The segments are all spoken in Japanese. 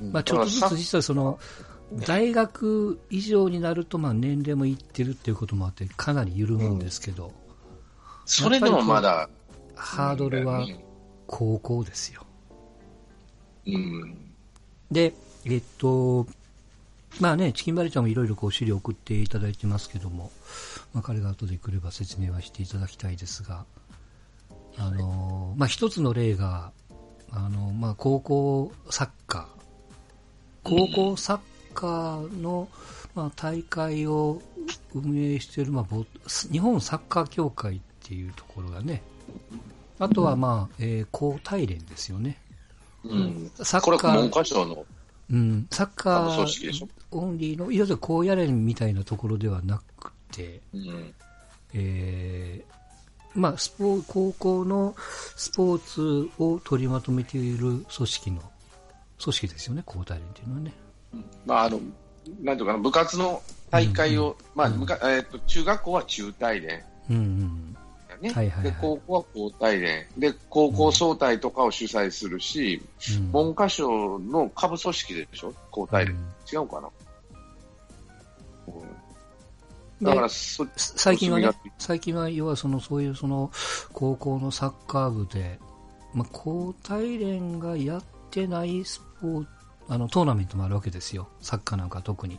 まあ、ちょっとずつ実はその、大学以上になると、まあ、年齢もいってるっていうこともあって、かなり緩むんですけど、うん、それでもまだ、ハードルは高校ですよ。うん。で、えっと、まあね、チキンバレちゃんもいろいろこう資料送っていただいてますけども、まあ、彼が後で来れば説明はしていただきたいですが、あの、まあ、一つの例が、あの、まあ、高校サッカー、高校サッカーの、まあ、大会を運営している、まあ、日本サッカー協会っていうところがね、あとは、まあ、えー、高体連ですよね。うん。サッカー。うん。サッカーオンリーの、いわゆる高野連みたいなところではなくて、うん、えー、まあ、スポ高校のスポーツを取りまとめている組織の、組織ですよね、高体連っていうのはね。まあ、あの、なんていうかな、部活の大会を、まあ、うん、えっ、ー、と、中学校は中大連。うんうん。ね、はいはいはい、で高校は高体連。で高校総体とかを主催するし、うん、文科省の下部組織でしょ、高体連、うん、違うかな、うん、だから最近はね、最近は要はそのそういうその高校のサッカー部で、まあ、高体連がやってないスあのトーナメントもあるわけですよ、サッカーなんか特に。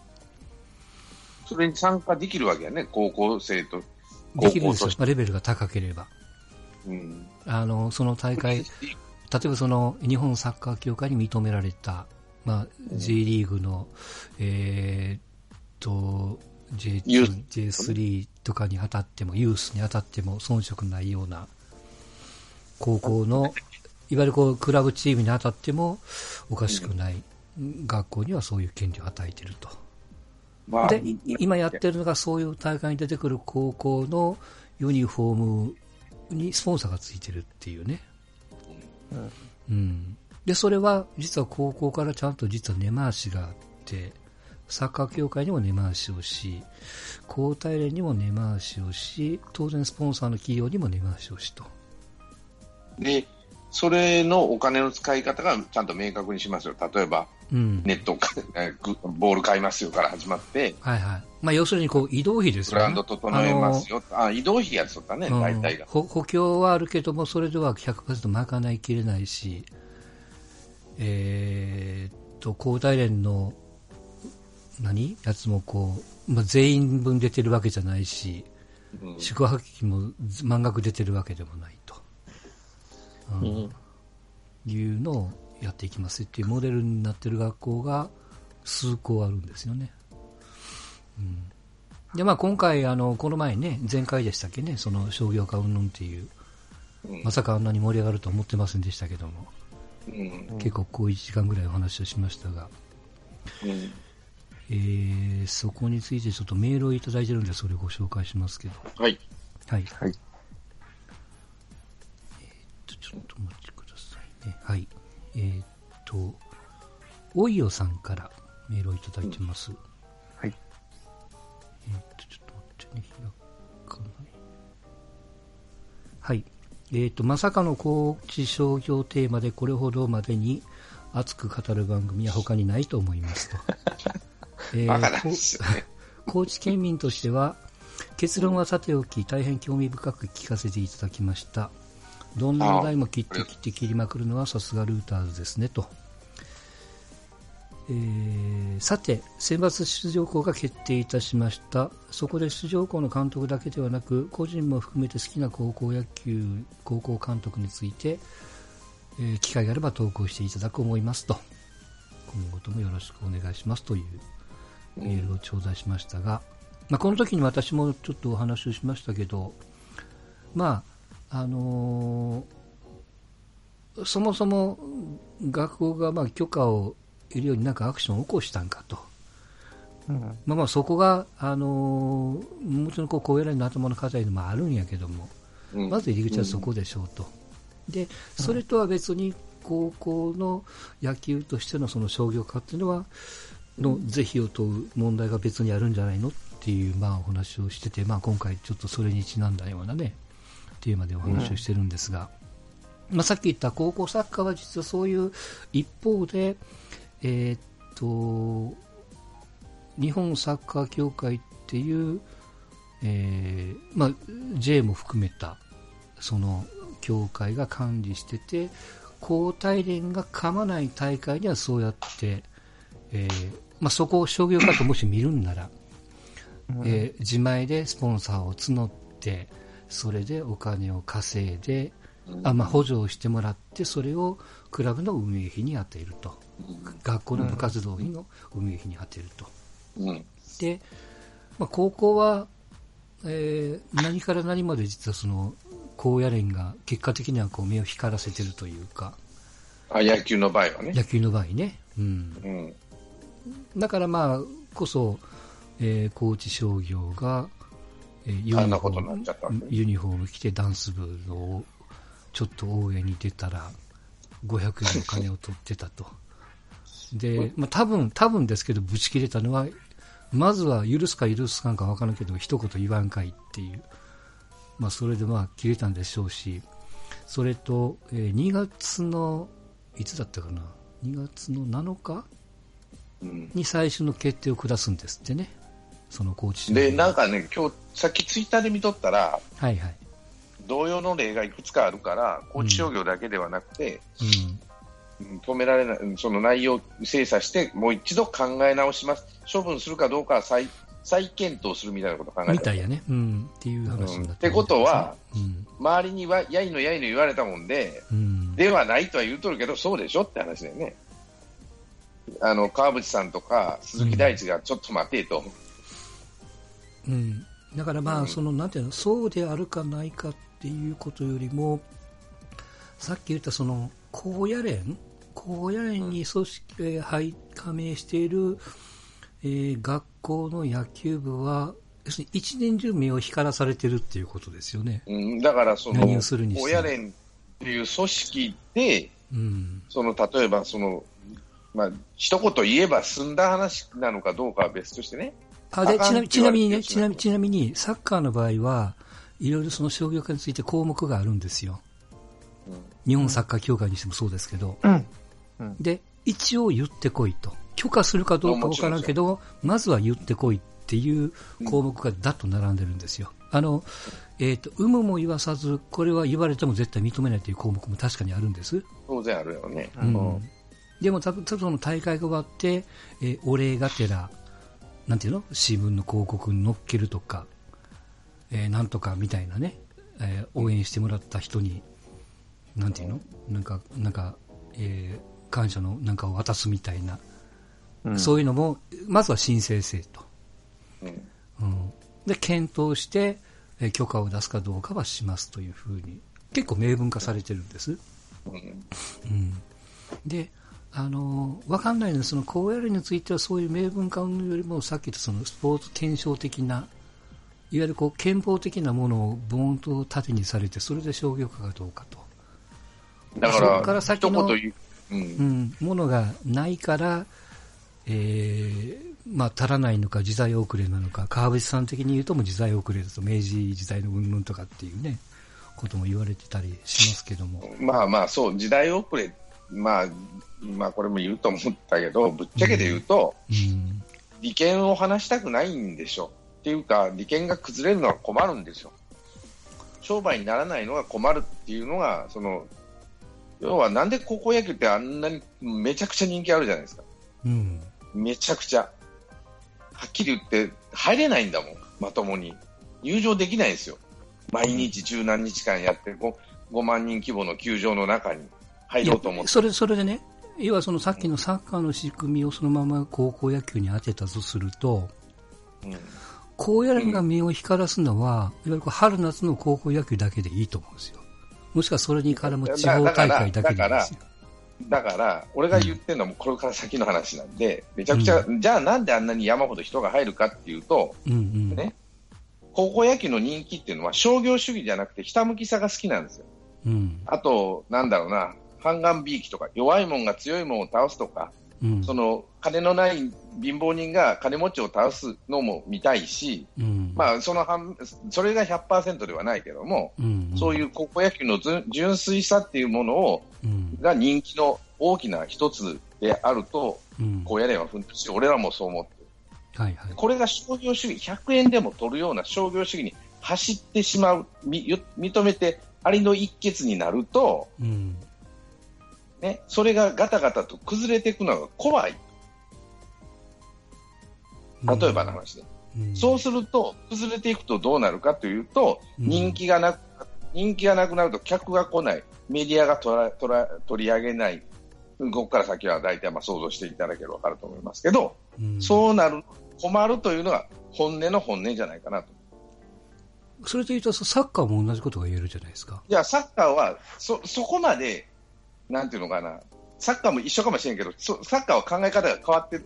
それに参加できるわけやね、高校生とできるんですよ、レベルが高ければ。うん、あのその大会、例えばその日本サッカー協会に認められた、まあ、J リーグの、えー、と J2、J3 とかに当たっても、ユースに当たっても遜色ないような高校の、いわゆるこうクラブチームに当たってもおかしくない学校にはそういう権利を与えていると。まあ、で、今やってるのがそういう大会に出てくる高校のユニフォームにスポンサーがついてるっていうね。うん。うん、で、それは実は高校からちゃんと実は根回しがあって、サッカー協会にも根回しをし、高体連にも根回しをし、当然スポンサーの企業にも根回しをしと。で、それのお金の使い方がちゃんと明確にしますよ。例えば、うん、ネット、ボール買いますよから始まって、はいはい。まあ、要するにこう移動費ですよね。ブランド整えますよ。あ移動費やつとかね、うん、大体が補。補強はあるけども、それでは100%賄いきれないし、えー、っと、高大連の、何？やつもこう、まあ、全員分出てるわけじゃないし、うん、宿泊費も満額出てるわけでもないと。うん、いうのをやっていきますっていうモデルになってる学校が数校あるんですよね。うん、で、まあ今回、あの、この前ね、前回でしたっけね、その商業化云々っていう、まさかあんなに盛り上がると思ってませんでしたけども、うん、結構こう1時間ぐらいお話をしましたが、うん、えー、そこについてちょっとメールをいただいてるんで、それをご紹介しますけど。はい。はい。はい。はい。えー、っと、おいよさんからメールをいただいてます。うん、はい。えー、っと、ちょっと待ってね、開かない。はい。えー、っと、まさかの高知商業テーマでこれほどまでに熱く語る番組は他にないと思いますと。えー、高知県民としては、結論はさておき、大変興味深く聞かせていただきました。どんな話題も切って切って切りまくるのはさすがルーターズですねと。えー、さて、選抜出場校が決定いたしました。そこで出場校の監督だけではなく、個人も含めて好きな高校野球、高校監督について、えー、機会があれば投稿していただく思いますと。今後ともよろしくお願いしますというメールを頂戴しましたが、まあ、この時に私もちょっとお話をしましたけど、まあ、あのー、そもそも学校がまあ許可を得るようになんかアクションを起こしたんかと。うん、まあまあそこが、あのー、もちろんこう高野連の頭の課題でもあるんやけども、うん、まず入り口はそこでしょうと。で、それとは別に高校の野球としてのその商業化っていうのは、の是非を問う問題が別にあるんじゃないのっていう、まあ、お話をしてて、まあ、今回ちょっとそれにちなんだようなね、テーマでお話をしてるんですが、うん、まあ、さっき言った高校サッカーは実はそういう一方で、えー、っと、日本サッカー協会っていう、えーまあ、J も含めたその協会が管理してて交代連が噛まない大会にはそうやって、えーまあ、そこを商業化ともし見るんなら、うん、えー、自前でスポンサーを募ってそれでお金を稼いで、あまあ、補助をしてもらってそれをクラブの運営費に充てると。学校の部活動費の運営費に充てると、うん、で、まあ、高校は、えー、何から何まで実はその高野連が結果的にはこう目を光らせてるというか。あ野球の場合はね。野球の場合ね、うん、うん、だからまあこそ、えー、高知商業が、えー、ユニフォームユニフォーム着てダンス部をちょっと応援に出たら500円の金を取ってたと。で、まあ、多分、多分ですけど、ぶち切れたのは、まずは許すか許すかんか分からんけど、一言言わんかいっていう。まあ、それでまあ、切れたんでしょうし、それと、えー、2月の、いつだったかな ?2 月の7日、うん、に最初の決定を下すんですってね。そのコーチで、なんかね、今日、さっきツイッターで見とったら、はいはい。同様の例がいくつかあるから、高知商業だけではなくて、うん、止められない、その内容を精査して、もう一度考え直します、処分するかどうかは再再検討するみたいなことを考えてみたいやね、うん、っていう話になって、うん、ってことは、うん、周りにはやいのやいの言われたもんで、うん、ではないとは言うとるけど、そうでしょって話だよね。あの川淵さんとか鈴木大地がちょっと待てと。うん、だからまあ、そのなんていうの、そうであるかないかっていうことよりも、さっき言ったその高野連、高野連に組織、入加盟している、えー、学校の野球部は、要するに一年中目を光らされてるっていうことですよね。うん、だからその、高野連っていう組織で、うん、その例えばその、まあ一言言えば済んだ話なのかどうかは別としてね。あでちなちなみにねちなみ、ちなみにサッカーの場合は、いろいろその商業化について項目があるんですよ。うん、日本サッカー協会にしてもそうですけど。うんうん、で、一応言ってこいと。許可するかどうかわからんけど、まずは言ってこいっていう項目がだっと並んでるんですよ。あの、えっ、ー、と、有無も言わさず、これは言われても絶対認めないという項目も確かにあるんです。当然あるよね。うん。でも、たぶん、その大会が終わって、えー、お礼がてら、なんていうの？新聞の広告に載っけるとか、えー、なんとかみたいなね、えー、応援してもらった人に、なんていうの？なんか、なんか、えー、感謝のなんかを渡すみたいな、うん、そういうのも、まずは申請せと。うん、うん、で、検討して、えー、許可を出すかどうかはしますというふうに、結構明文化されてるんです。うん、うん、で、あの、わかんないのその高野連についてはそういう明文化よりも、さっき言ったそのスポーツ検証的な、いわゆるこう憲法的なものをボーンと盾にされて、それで商業化かどうかと。だから、そこから先の、うん、うん、ものがないから、えー、まあ、足らないのか、時代遅れなのか、川淵さん的に言うとも時代遅れだと、明治時代の云々とかっていうね、ことも言われてたりしますけども。まあまあ、そう、時代遅れ、まあ、まあこれも言うと思ったけど、ぶっちゃけて言うと、うん、利権を話したくないんでしょ。っていうか、利権が崩れるのは困るんですよ。商売にならないのが困るっていうのが、その、要はなんで高校野球ってあんなにめちゃくちゃ人気あるじゃないですか。うん、めちゃくちゃ。はっきり言って入れないんだもん、まともに。入場できないんですよ。毎日十何日間やって 5, 5万人規模の球場の中に入ろうと思って。それ、それでね、要はそのさっきのサッカーの仕組みをそのまま高校野球に当てたとすると、うん、高野連が目を光らすのは、いわゆる春夏の高校野球だけでいいと思うんですよ。もしくはそれに絡む地方大会だけでいいですよ。だから、俺が言ってるのもこれから先の話なんで、めちゃくちゃ、うん、じゃあなんであんなに山ほど人が入るかっていうと、うんうん、ね、高校野球の人気っていうのは商業主義じゃなくてひたむきさが好きなんですよ。うん、あと、なんだろうな、半眼びいきとか弱いもんが強いもんを倒すとか、うん、その金のない貧乏人が金持ちを倒すのも見たいし、うん、まあ、その半それが100%ではないけども、うん。うん、そういう高校野球の純粋さっていうものを、うん、が人気の大きな一つであると、高野連は奮闘し、俺らもそう思ってる。はいはい、これが商業主義、100円でも取るような商業主義に走ってしまう、認めて、ありの一決になると、うん、ね、それがガタガタと崩れていくのが怖い。例えばの話で。うん、そうすると、崩れていくとどうなるかというと、人気がなく、人気がなくなると客が来ない、メディアが取り上げない、ここから先は大体まあ想像していただければ分かると思いますけど、うん、そうなる、困るというのが本音の本音じゃないかなと。それというと、サッカーも同じことが言えるじゃないですか。いや、サッカーはそ、そこまで、なんていうのかな、サッカーも一緒かもしれんけど、サッカーは考え方が変わってる、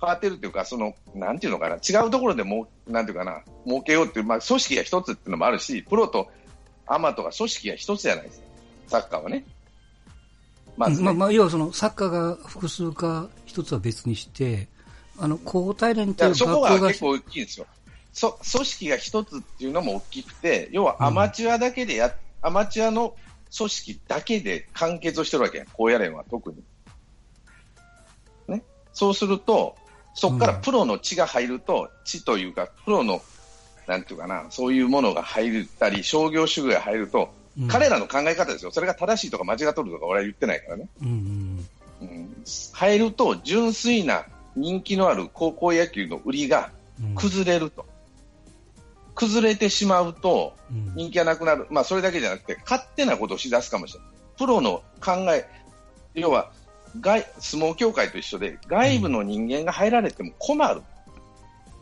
変わってるっていうか、その、なんていうのかな、違うところでも、なんていうかな、儲けようっていう、まあ、組織が一つっていうのもあるし、プロとアマとか組織が一つじゃないですか、サッカーはね。まず、ね、まあ、まあ、要はその、サッカーが複数か一つは別にして、あの、交代連というそこが結構大きいですよ。そ組織が一つっていうのも大きくて、要はアマチュアだけでや、うん、アマチュアの組織だけで完結をしてるわけや、高野連は特に。ね。そうすると、そこからプロの血が入ると、血というか、プロの、なんていうかな、そういうものが入ったり、商業主義が入ると、うん、彼らの考え方ですよ。それが正しいとか間違っとるとか俺は言ってないからね。うん、うん、入ると、純粋な人気のある高校野球の売りが崩れると。うん崩れてしまうと人気がなくなる、うん、まあ、それだけじゃなくて勝手なことをしだすかもしれない、プロの考え、要は外相撲協会と一緒で外部の人間が入られても困る、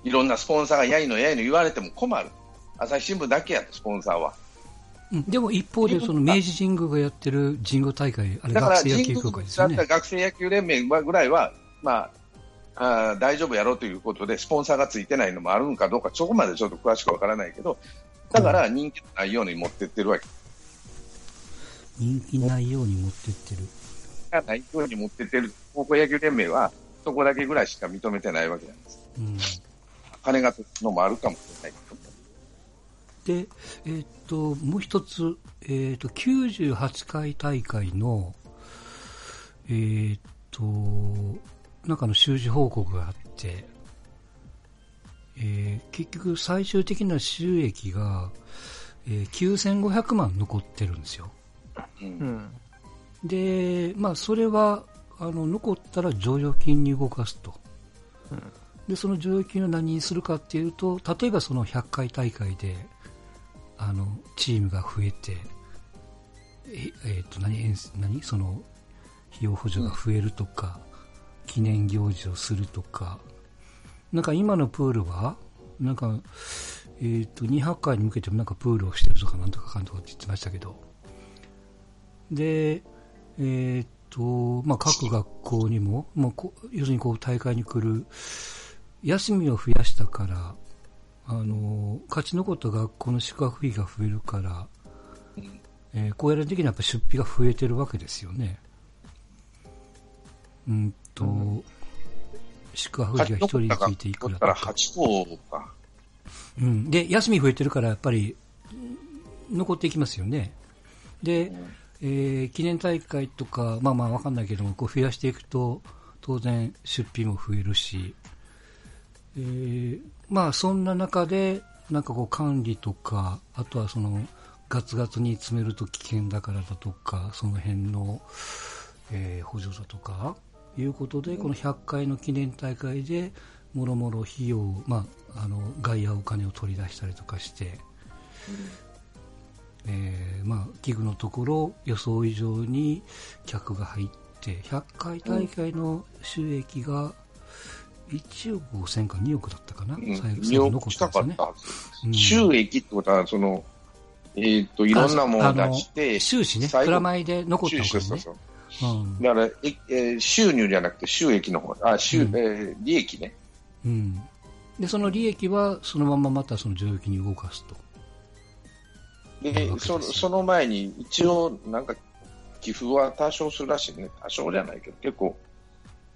いろんなスポンサーがやいのやいの言われても困る、朝日新聞だけやと、スポンサーは。でも一方で、その明治神宮がやってる神宮大会、あれ学生野球協会ですよね。学生野球連盟ぐらいは、まあ、あ大丈夫やろうということで、スポンサーがついてないのもあるのかどうか、そこまでちょっと詳しくわからないけど、だから人気ないように持ってってるわけ。人気ないように持ってってる。ないように持ってってる高校野球連盟は、そこだけぐらいしか認めてないわけなんです。うん、金がつくのもあるかもしれないで、えー、っと、もう一つ、えー、っと、98回大会の、えー、っと、中の収支報告があって、えー、結局最終的な収益が、えー、9500万残ってるんですよ。うん、で、まあ、それはあの残ったら剰余金に動かすと、うん、でその剰余金を何にするかっていうと例えばその100回大会であのチームが増えてえ、えー、と何何？その費用補助が増えるとか、記念行事をするとか、なんか今のプールは、なんか、えっ、ー、と、200回に向けてもなんかプールをしてるとかなんとかかんとかって言ってましたけど、で、えっ、と、まあ、各学校にも、まあ、要するにこう大会に来る、休みを増やしたから、あの、勝ち残った学校の宿泊費が増えるから、えー、こうやる的にはやっぱ出費が増えてるわけですよね。うん。と、宿泊費が1人についていくらとか。8校か。うん。で、休み増えてるからやっぱり、残っていきますよね。で、うん、えー、記念大会とか、まあまあわかんないけども、こう増やしていくと、当然出費も増えるし、えー、まあそんな中で、なんかこう管理とか、あとはその、ガツガツに詰めると危険だからだとか、その辺の、えー、補助だとか、いうことで、この100回の記念大会で、もろもろ費用、まあ、あの外野お金を取り出したりとかして、うん、えー、まあ、器具のところ予想以上に客が入って100回大会の収益が1億5000か2億だったかな、うん、最後残ったんでね、うん、収益ってことはその、えーと、いろんなものを出して収支ねプラマイで残ったお金ね。そうそうだから、ええ収入じゃなくて収益の方。あ収、うん、えー、利益ね、うん、でその利益はそのまままたその剰余金に動かすと。でそその前に一応なんか寄付は多少するらしいね。多少じゃないけど結構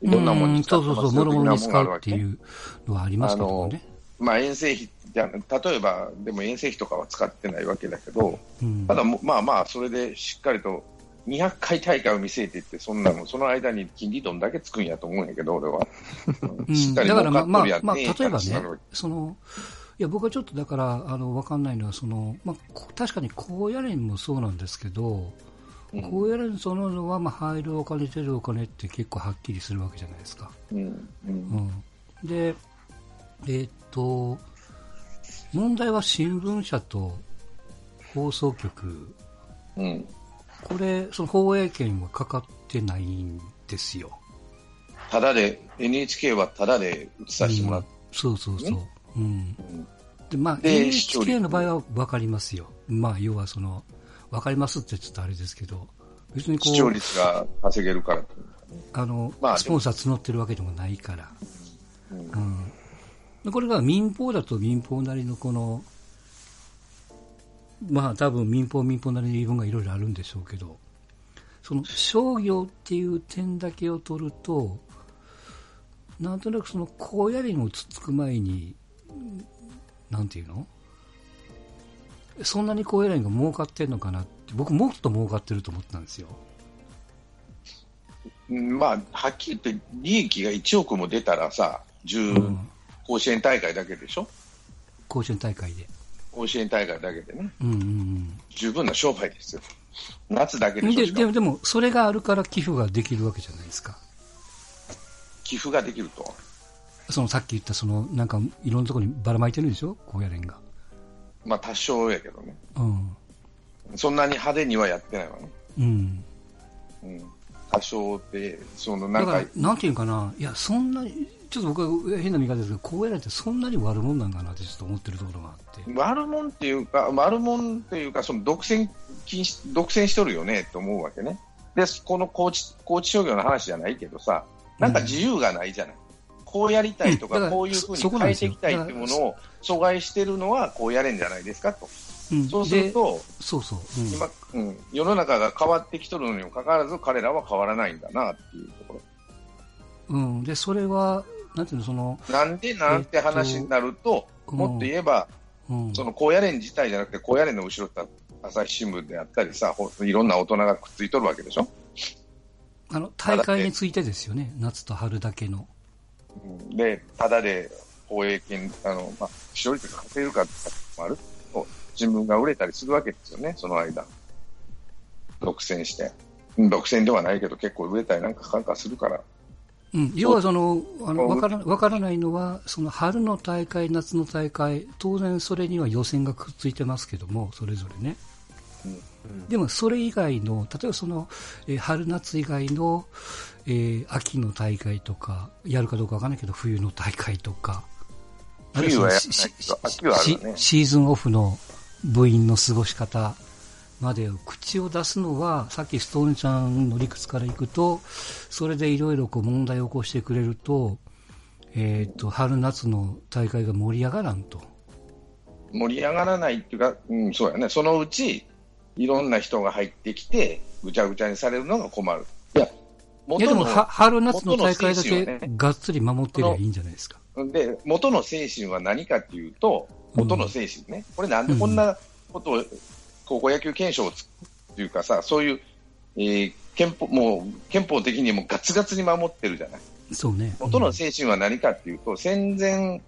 いろんなものに使うそうそうもろもろに使うっていうのはありますけどね。まあ遠征費じゃ例えばでも遠征費とかは使ってないわけだけど、うん、ただまあまあそれでしっかりと200回大会を見据えていって、そんなの、その間に金利どんだけつくんやと思うんやけど、俺は。うん、しっかり儲かっとるやん、まあ、まあ、例えばね、その、いや、僕はちょっとだから、あの、わかんないのは、その、まあ、確かに高野連もそうなんですけど、うん、高野連そののは、まあ、入るお金、出るお金って結構はっきりするわけじゃないですか。うん。うん、で、えー、っと、問題は新聞社と放送局、うん、これ、その放映権はかかってないんですよ。ただで、NHK はただで映させてもらって、うん、そうそうそう。うん。で、まあ、NHK の場合は分かりますよ。まあ、要はその、分かりますってちょっとあれですけど、別にこう。視聴率が稼げるから。あの、まあ、スポンサー募ってるわけでもないから。うん、うん、これが民放だと民放なりのこの、まあ多分民放民放なりの言い分がいろいろあるんでしょうけど、その商業っていう点だけを取ると、なんとなくその高野連をつつく前に、なんていうの？そんなに高野連が儲かってんのかなって、僕もっと儲かってると思ったんですよ。まあ、はっきり言って利益が1億も出たらさ、10、うん、甲子園大会だけでしょ？甲子園大会で。甲子園大会だけでね、うんうんうん、十分な商売ですよ。夏だけででででも、それがあるから寄付ができるわけじゃないですか。寄付ができると。そのさっき言ったそのなんかいろんなところにばらまいてるんでしょ高野連が。まあ多少やけどね。うん。そんなに派手にはやってないわね。うん、うん、多少でそのなんかなんていうかな。いやそんなにちょっと僕は変な見方ですけど高野連ってそんなに悪者なんかなってちょっと思ってるところがあって。悪者っていうか悪者っていうかその独占禁止独占しとるよねと思うわけね。でこの高知高知商業の話じゃないけどさなんか自由がないじゃない。こうやりたいとか、こういうふうに変えていきたいっていうものを阻害してるのはこうやれんじゃないですかと。うん、そうすると、そうそう、うん、今、うん、世の中が変わってきとるのにもかかわらず、彼らは変わらないんだなっていうところ。うん、で、それは、なんていうの、その。なんでなんて話になると、えっと、もっと言えば、うん、その高野連自体じゃなくて、高野連の後ろって朝日新聞であったりさ、いろんな大人がくっついとるわけでしょ？あの大会についてですよね、夏と春だけの。で、ただで放映権、あの、まあ、視聴率が稼げるかってもあると、新聞が売れたりするわけですよね、その間。独占して。独占ではないけど、結構売れたりなんかかんかするから。うん、要はその、あの、わからわからないのは、その春の大会、夏の大会、当然それには予選がくっついてますけども、それぞれね。でもそれ以外の、例えばその、えー、春夏以外の、えー、秋の大会とか、やるかどうかわからないけど、冬の大会とか、冬はシーズンオフの部員の過ごし方まで口を出すのは、さっきストーンちゃんの理屈からいくと、それでいろいろ問題を起こしてくれると、えっ、ー、と、春夏の大会が盛り上がらんと。盛り上がらないっていうか、うん、そうやね。そのうち、いろんな人が入ってきて、ぐちゃぐちゃにされるのが困る。いや、元のいやでも春夏の大会だけがっつり守ってりゃいいんじゃないですか。で、元の精神は何かっていうと、元の精神ね、うん、これなんでこんなことを、高校野球憲章っていうかさ、そういう、えー、憲法、もう憲法的にもガツガツに守ってるじゃない。そうね。元の精神は何かっていうと、戦前、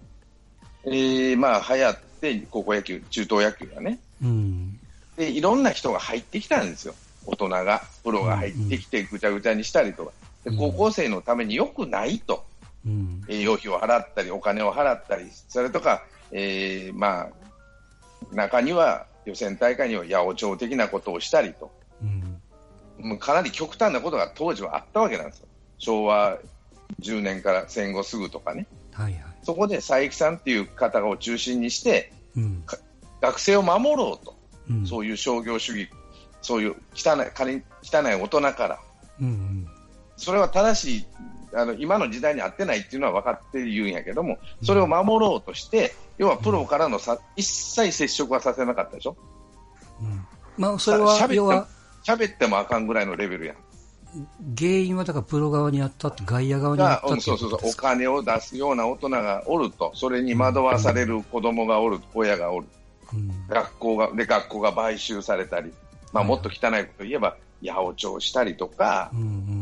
えー、まあ流行って、高校野球、中等野球がね。うん。で、いろんな人が入ってきたんですよ。大人が、プロが入ってきてぐちゃぐちゃにしたりとか。で高校生のためによくないと。うん、栄養費を払ったり、お金を払ったり、それとか、えー、まあ、中には予選大会には八百長的なことをしたりと、うん、もうかなり極端なことが当時はあったわけなんですよ。昭和10年から戦後すぐとかね。はいはい、そこで佐伯さんっていう方を中心にして、うん、学生を守ろうと。そういう商業主義、そういう汚い汚い大人から、うんうん、それは正しいあの今の時代に合ってないっていうのは分かって言うんやけども、それを守ろうとして、要はプロからのさ、一切接触はさせなかったでしょ？うん、まあ、それは要は喋ってもあかんぐらいのレベルやん。原因はだからプロ側にあった外野側にあったってそうそうそう。お金を出すような大人がおると、それに惑わされる子供がおる、親がおる。学校がで学校が買収されたり、まあ、もっと汚いこと言えば、八百長したりとか、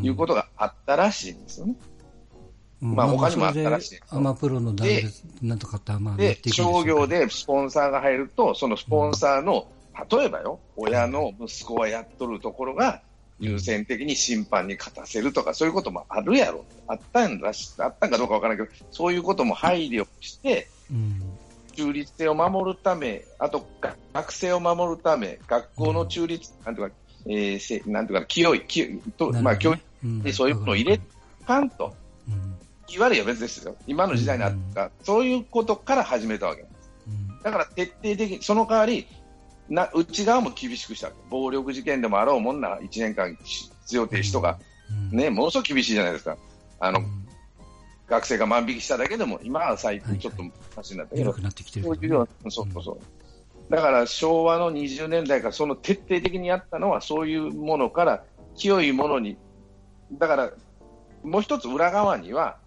いうことがあったらしいんですよね。まあ他にもあったらしい。アマプロので、なんとかってまあで、商業でスポンサーが入ると、そのスポンサーの、例えばよ、親の息子はやっとるところが、優先的に審判に勝たせるとか、そういうこともあるやろ。あったんだし、あったんかどうかわからないけど、そういうことも配慮して、中立性を守るため、あと学生を守るため、学校の中立、なんていうか、えー、なんていうか、清い、清いと、まあ、教育にそういうものを入れかんと。言われは別ですよ。今の時代にあった、そういうことから始めたわけなんです。だから徹底的に、その代わり、な内側も厳しくした。暴力事件でもあろうもんな、1年間必要停止とか、ね、ものすごく厳しいじゃないですか。あの、学生が万引きしただけでも、今は最近ちょっとマシになったけど、そういうような、そうそうそう。だから昭和の20年代からその徹底的にやったのはそういうものから清いものに、だからもう一つ裏側には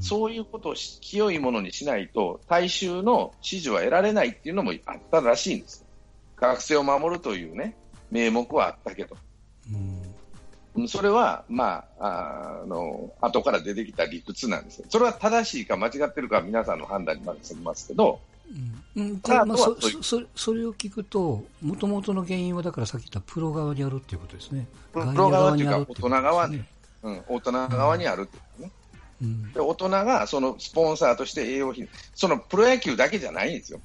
そういうことを清いものにしないと、大衆の支持は得られないっていうのもあったらしいんです。学生を守るというね、名目はあったけど。うん、それは、まあ、あの、後から出てきた理屈なんですそれは正しいか間違ってるかは皆さんの判断に任せますけど、うん、まあ、そそそれを聞くと、もともとの原因は、だからさっき言ったプロ側にあるっていうことですね。プロ側っていうか、大人側に、うん、大人側にあるってことね。で大人がそのスポンサーとして栄養費、そのプロ野球だけじゃないんですよ。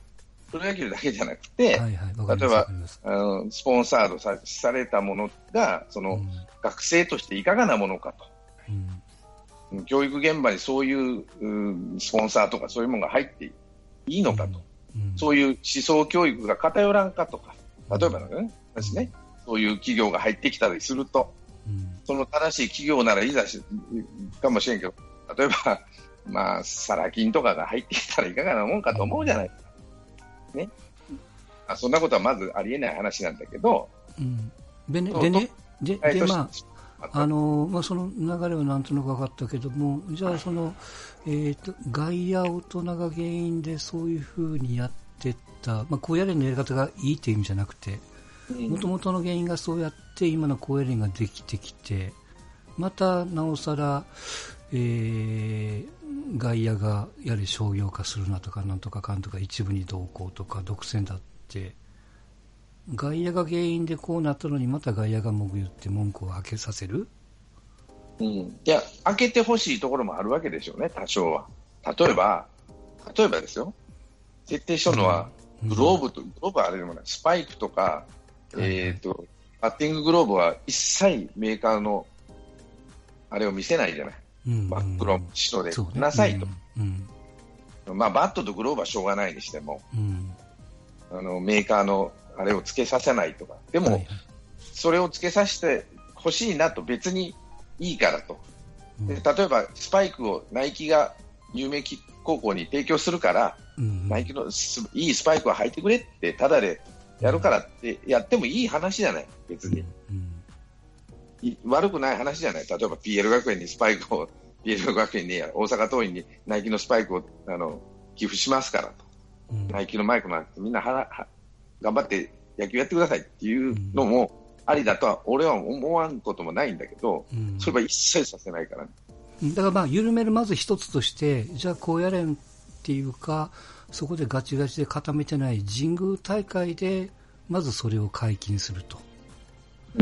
プロ野球だけじゃなくて、はいはい、例えばあのスポンサードさされたものがその、うん、学生としていかがなものかと、うん、教育現場にそういううスポンサーとかそういうものが入っていいのかと、うん、そういう思想教育が偏らんかとか、例えばね、私ね、そういう企業が入ってきたりすると、その正しい企業ならいざしかもしれんけど、例えば、まあ、サラ金とかが入ってきたらいかがなもんかと思うじゃない。ですか。ね。あそんなことはまずありえない話なんだけど。うん、でね、でね、で、でまあ、あのまあ、その流れはなんとなく分かったけども、じゃあその、えーと、外野大人が原因でそういうふうにやってた、まあ、高野連のやり方がいいという意味じゃなくて、もともとの原因がそうやって今の高野連ができてきて、またなおさら、えー、外野がやはり商業化するなとかなんとかかんとか一部に同行とか独占だって外野が原因でこうなったのにまた外野が文句言って文句を開けさせる、うん、いや開けてほしいところもあるわけでしょうね多少は。例えば例えばですよ。徹底したのはグローブと、うん、グローブはあれでもない。スパイクとか、えー。とバッティンググローブは一切メーカーのあれを見せないじゃない。真っ黒白で。なさいと、まあ、バットとグローブはしょうがないにしても、あのメーカーのあれをつけさせないとか。でも、それをつけさせてほしいなと別にいいからと、で例えばスパイクをナイキが有名高校に提供するから、ナイキのいいスパイクを履いてくれってただでやるからってやってもいい話じゃない、別に。悪くない話じゃない、例えば PL 学園にスパイクを、PL 学園に大阪桐蔭にナイキのスパイクをあの寄付しますからと、うん、ナイキのマイクなんてみんなはは頑張って野球やってくださいっていうのもありだとは俺は思わんこともないんだけど、うん、それは一切させないから、ね、だからまあ緩めるまず一つとして、じゃあこうやれんっていうか、そこでガチガチで固めてない神宮大会で、まずそれを解禁すると。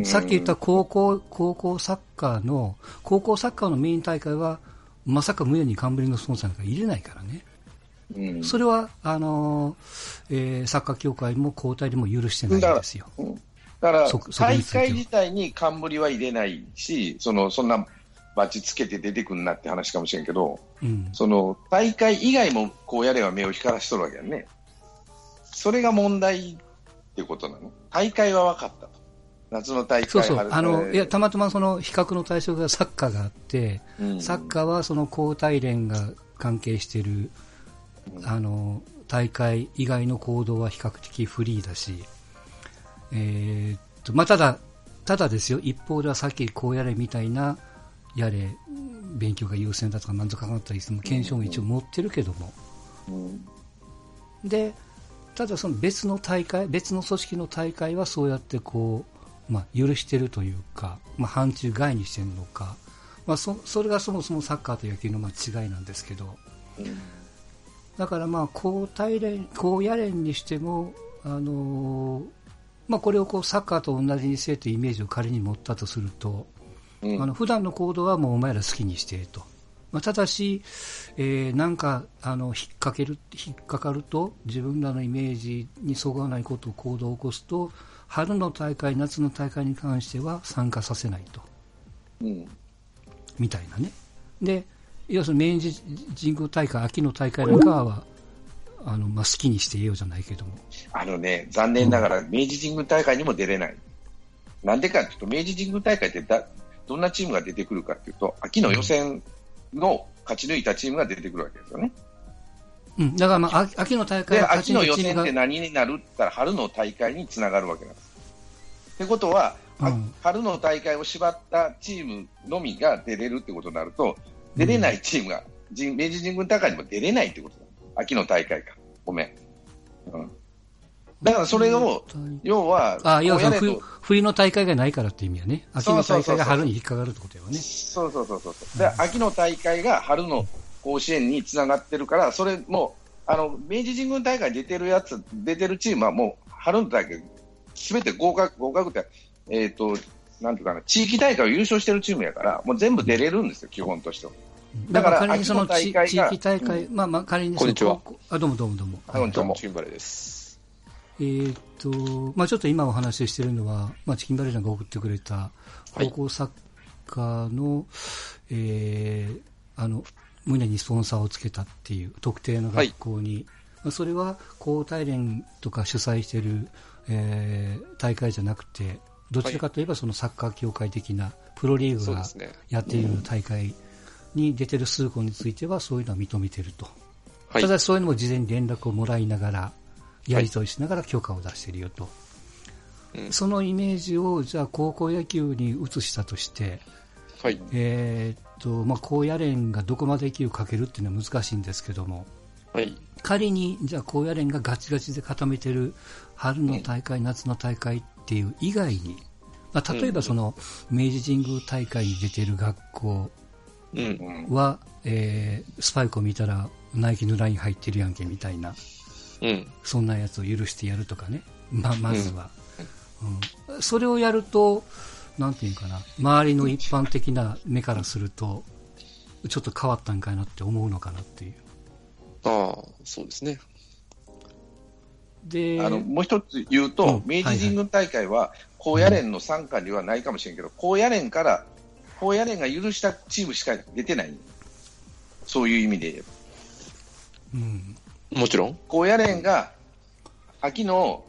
さっき言った高校、高校サッカーの、高校サッカーのメイン大会は、まさか胸に冠のスポンサーなんか入れないからね。うん、それは、あのー、えー、サッカー協会も交代でも許してないんですよ。だから、大会自体に冠は入れないし、その、そんなバチつけて出てくんなって話かもしれんけど、うん、その、大会以外もこうやれば目を光らしとるわけやね。それが問題っていうことなの？大会は分かったと。夏の大会そうそうあのいやたまたまその比較の対象がサッカーがあって、うん、サッカーはその交代連が関係している、うん、あの大会以外の行動は比較的フリーだし、えー、っとまあ、ただただですよ。一方ではさっきこうやれみたいなやれ勉強が優先だとかなんとかかったりしても検証も一応持ってるけども、うん、でただその別の大会別の組織の大会はそうやってこうまあ、許してるというか、まあ、範疇外にしてるのか、まあ、そそれがそもそもサッカーと野球のまあ違いなんですけど、うん、だからまあ高体連高野連にしても、あのー、まあ、これをこうサッカーと同じにせえというイメージを仮に持ったとすると、うん、あの普段の行動はもうお前ら好きにしてと。まあ、ただし、えー、なんかあの引っ掛ける引っかかると自分らのイメージにそぐわないことを行動を起こすと春の大会、夏の大会に関しては参加させないと、うん、みたいなね、で要するに明治神宮大会、秋の大会なんかは、あのまあ、好きにしていようじゃないけどもあのね、残念ながら明治神宮大会にも出れない、なんでかというと、明治神宮大会ってだどんなチームが出てくるかというと、秋の予選の勝ち抜いたチームが出てくるわけですよね。うん、だから、まあ、秋の大会で秋の予選って何になるって言ったら、春の大会につながるわけなんです。ってことは、うん、春の大会を縛ったチームのみが出れるってことになると、出れないチームが、うん、明治神宮大会にも出れないってことだ。秋の大会か。ごめん。うん。だからそれを、要は、あ要は冬冬の大会がないからって意味やね。秋の大会が春に引っかかるってことよね。そうそうそうそう。で、秋の大会が春の甲子園につながってるから、それも、あの、明治神宮大会出てるやつ、出てるチームはもう、春の大会、すべて合格、合格って、えっ、ー、と、なんていうかな、地域大会を優勝してるチームやから、もう全部出れるんですよ、基本としては。だから仮にその地域大会、うん、まあまあ仮にこんにちは。あ、どうもどうもどうも。こんにちは。チンバレです。えー、っと、まあちょっと今お話ししてるのは、まあチキンバレーさんが送ってくれた、高校サッカーの、はい、えー、あの、胸にスポンサーをつけたっていう特定の学校に、はい、まあ、それは高体連とか主催している、えー、大会じゃなくて、どちらかといえばそのサッカー協会的なプロリーグがやっている大会に出てる数校についてはそういうのは認めていると。はい、ただそういうのも事前に連絡をもらいながら、やり取りしながら許可を出しているよと。はい、そのイメージをじゃあ高校野球に移したとして、はい、えー、と、まあ、高野連がどこまで息をかけるっていうのは難しいんですけども、はい、仮に、じゃあ高野連がガチガチで固めてる春の大会、うん、夏の大会っていう以外に、まあ、例えばその、明治神宮大会に出てる学校は、うん、えー、スパイクを見たらナイキのライン入ってるやんけみたいな、うん、そんなやつを許してやるとかね、ままずは、うん、それをやると、なんていうかな、周りの一般的な目からすると、ちょっと変わったんかいなって思うのかなっていう。ああ、そうですね。で、あの、もう一つ言うと、うん、明治神宮大会は、高野連の参加にはないかもしれんけど、うん、高野連から、高野連が許したチームしか出てない。そういう意味で。うん。もちろん。高野連が、秋の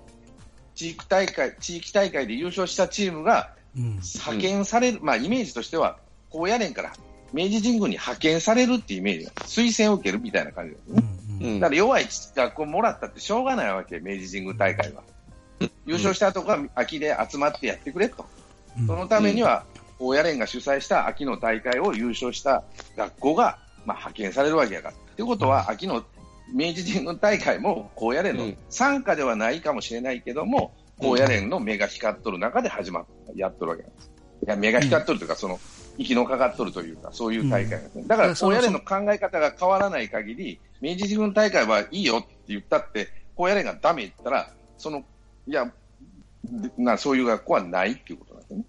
地域大会、地域大会で優勝したチームが、派遣される、まあ、イメージとしては、高野連から明治神宮に派遣されるっていうイメージ推薦を受けるみたいな感じですね。うんうん、だから弱い学校もらったってしょうがないわけ、明治神宮大会は。優勝したとこは秋で集まってやってくれと。そのためには、高野連が主催した秋の大会を優勝した学校が、まあ、派遣されるわけやから。ということは、秋の明治神宮大会も高野連の参加ではないかもしれないけども、高野連の目が光っとる中で始まっやっとるわけなんです。いや目が光っとるというか、その息のかかっとるというか、そういう大会ですね。だから、高野連の考え方が変わらない限り、明治神宮大会はいいよって言ったって、高野連がダメ言ったら、その、いや、なそういう学校はないっていうことなんですね。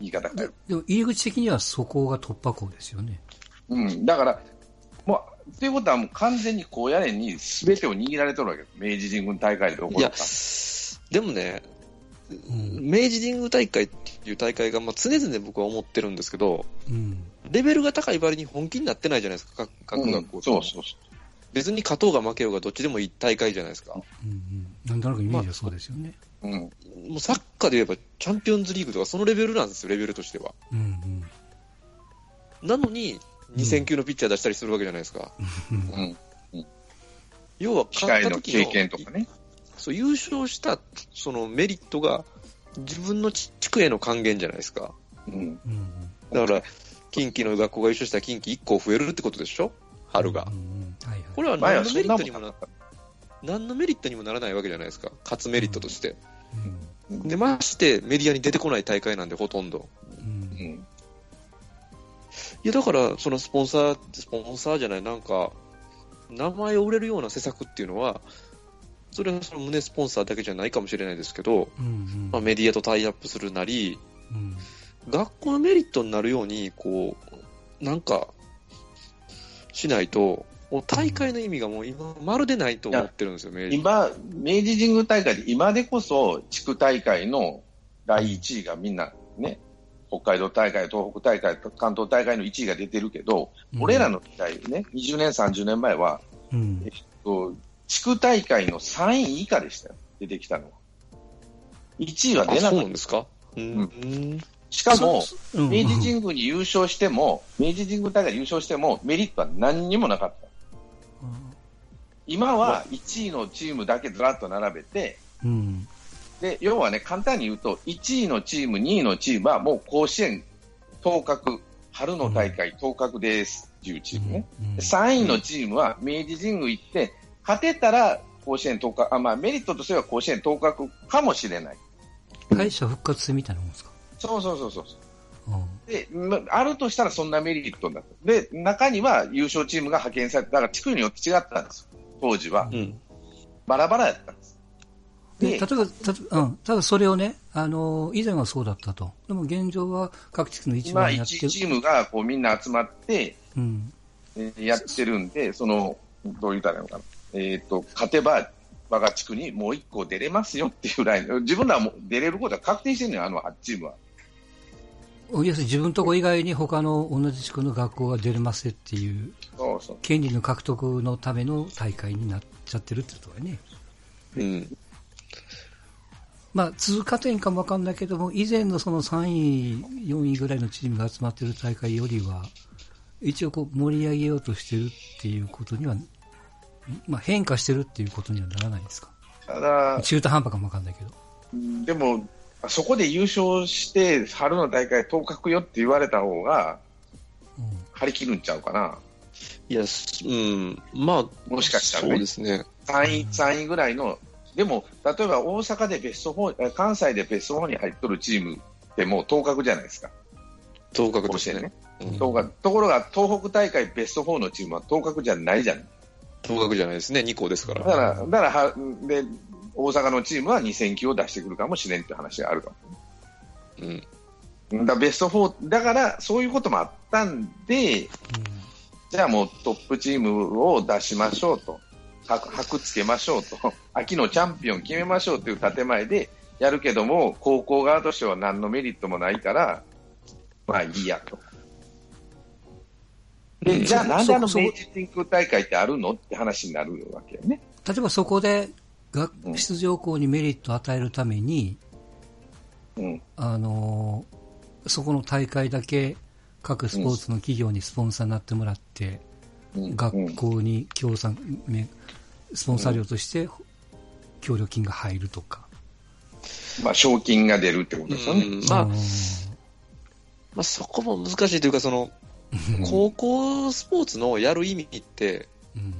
言い方でも入り口的にはそこが突破口ですよね。うん、だから、もう、ということはもう完全に高野連に全てを握られてるわけです。明治神宮大会で起こった。でもね、うん、明治神宮大会っていう大会が、まあ、常々僕は思ってるんですけど、うん、レベルが高い割に本気になってないじゃないですか、各学校、うん、そうそうそう別に勝とうが負けようがどっちでもいい大会じゃないですか。うんうん、なんとなくイメージはそうですよね。まあ、うん、もうサッカーで言えばチャンピオンズリーグとかそのレベルなんですよ、レベルとしては。うんうん、なのに、2000球のピッチャー出したりするわけじゃないですか。うん要は、勝った時の経験とかね。そう優勝したそのメリットが自分の地区への還元じゃないですか。うん、だから、近畿の学校が優勝したら近畿1校増えるってことでしょ？春が。これは何のメリットにもな何のメリットにもならないわけじゃないですか。勝つメリットとして。で、ましてメディアに出てこない大会なんで、ほとんど。うん、いや、だから、そのスポンサー、スポンサーじゃない、なんか、名前を売れるような施策っていうのは、それはその胸スポンサーだけじゃないかもしれないですけど、うんうん、まあ、メディアとタイアップするなり、うん、学校のメリットになるように、こう、なんか、しないと、もう大会の意味がもう今、まるでないと思ってるんですよ、明治今、明治神宮大会で、今でこそ地区大会の第1位がみんなね、北海道大会、東北大会、関東大会の1位が出てるけど、うん、俺らの時代ね、20年、30年前は、うん、えっと、地区大会の3位以下でしたよ、出てきたのは。1位は出なかった。そうですか、うん、しかも、明治神宮に優勝しても、明治神宮大会で優勝しても、メリットは何にもなかった。今は1位のチームだけずらっと並べて、うん、で要はね、簡単に言うと、1位のチーム、2位のチームはもう甲子園当確、春の大会当確ですっていうチームね、うん。うん、3位のチームは明治神宮行って、勝てたら甲子園当確、あまあ、メリットとしては甲子園当確かもしれない。敗者復活戦みたいなもんですか？そうそうそうそう。で、あるとしたらそんなメリットだと。で、中には優勝チームが派遣されて、だから地区によって違ったんですよ、当時は。うん、バラバラやったんです。で例えば、たうん、ただそれをね、あの以前はそうだったと、でも現状は各地区の一番やってる、まあ、チームがこうみんな集まって、うん、やってるんで、そのどう言ったらいいのかな、えーと、勝てば我が地区にもう1個出れますよっていうぐらい、自分らはもう出れることは確定してるのよ、あの8チームは。要するに自分とこ以外に他の同じ地区の学校が出れますっていう権利の獲得のための大会になっちゃってるってことだね。うん。まあ、通過点かもわかんないけども、以前のその3位、4位ぐらいのチームが集まってる大会よりは、一応こう盛り上げようとしてるっていうことには、まあ、変化してるっていうことにはならないですか？ただ、中途半端かもわかんないけど。でも、そこで優勝して春の大会当確よって言われた方が、張り切るんちゃうかな。いや、うん、まあ、もしかしたらね。そうですね。3位、3位ぐらいの、でも、例えば大阪でベスト4、関西でベスト4に入っとるチームってもう当確じゃないですか。当確としてね。うん、当確ところが、東北大会ベスト4のチームは当確じゃないじゃん。当確じゃないですね、2校ですから。だから、だからはで大阪のチームは2000球を出してくるかもしれんって話があるかも、うん、だベスト4だからそういうこともあったんで、うん、じゃあもうトップチームを出しましょうと。箔つけましょうと。秋のチャンピオン決めましょうという建前でやるけども高校側としては何のメリットもないからまあいいやと。でじゃあなんであの明治天空大会ってあるの？って話になるわけよね。例えばそこでが出場校にメリットを与えるために、うん、あのそこの大会だけ各スポーツの企業にスポンサーになってもらって、うん、学校に協賛、スポンサー料として協力金が入るとか。まあ、賞金が出るってことですよね。まあ、まあ、そこも難しいというか、その、高校スポーツのやる意味って、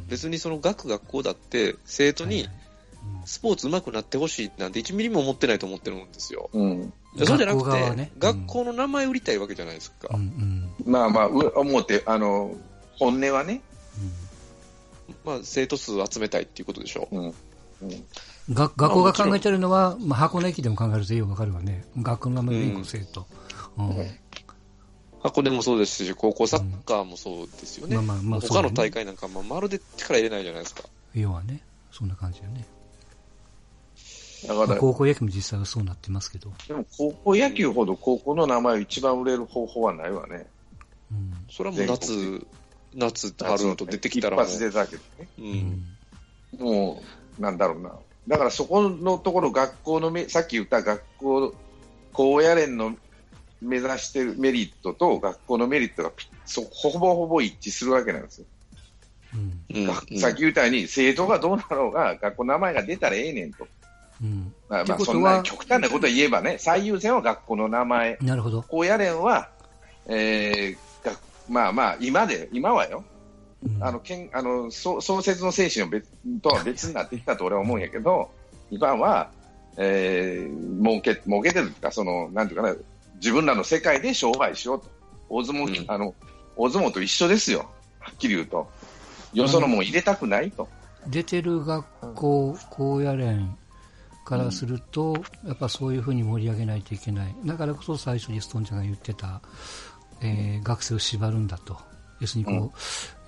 別にその学学校だって生徒にスポーツ上手くなってほしいなんて1ミリも思ってないと思ってるんですよ。うん、そうじゃなくて、ね、学校の名前売りたいわけじゃないですか。うんうん、まあまあ、思って、あの、本音はね。まあ、生徒数集めたいっていうことでしょう。うん学校が考えてるのは、まあ、箱根駅でも考えるとよくわかるわね。学校の名前を生徒。箱根もそうですし、高校サッカーもそうですよね。まあまあまあ、他の大会なんかもまるで力入れないじゃないですか。要はね、そんな感じよね。だから、高校野球も実際はそうなってますけど。でも高校野球ほど高校の名前を一番売れる方法はないわね。うん、それはもう夏、夏、春と出てきたらもう。一発出たけどね。うん。もう、なんだろうな。だからそこのところ学校のめ、さっき言った学校、高野連の目指してるメリットと学校のメリットがそほぼほぼ一致するわけなんですよ。うん、さっき言ったように、生徒がどうなろうが、学校の名前が出たらええねんと。うん、まあ、まあそんな極端なこと言えばね、最優先は学校の名前、なるほど高野連は、えー、まあまあ、今で、今はよ、うん、あのけんあの創設の精神は別とは別になってきたと俺は思うんやけど、今は、えー、儲け、儲けてるっていうか、その、なんていうかな、自分らの世界で商売しようと。大相撲、うん、あの、大相撲と一緒ですよ。はっきり言うと。よそのもん入れたくないと。出てる学校、高野連からすると、うん、やっぱそういうふうに盛り上げないといけない。だからこそ最初にストンちゃんが言ってた、えー、学生を縛るんだと。要するにこ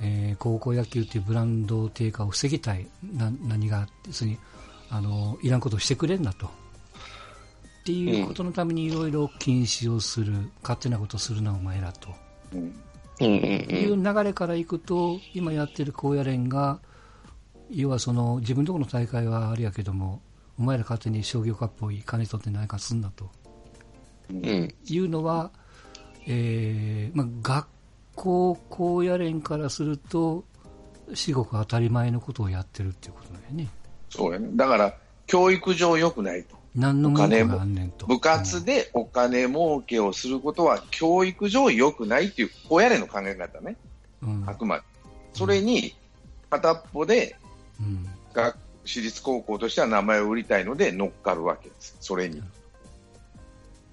う、うん、えー、高校野球というブランド低下を防ぎたい。な何が、要するに、あの、いらんことをしてくれんなと。っていうことのためにいろいろ禁止をする、勝手なことをするな、お前らと。いう流れからいくと、今やってる高野連が、要はその自分のところの大会はあれやけども、お前ら勝手に商業化っぽい金取って何かすんなと、うん、いうのは、えーまあ、学校高野連からすると、至極当たり前のことをやってるっていうことだよね。そうやね。だから、教育上良くないと。何のお金も。部活でお金儲けをすることは教育上良くないっていう親連の考え方ね、うん、あくまで。それに片っぽで、うん、私立高校としては名前を売りたいので乗っかるわけです、それに。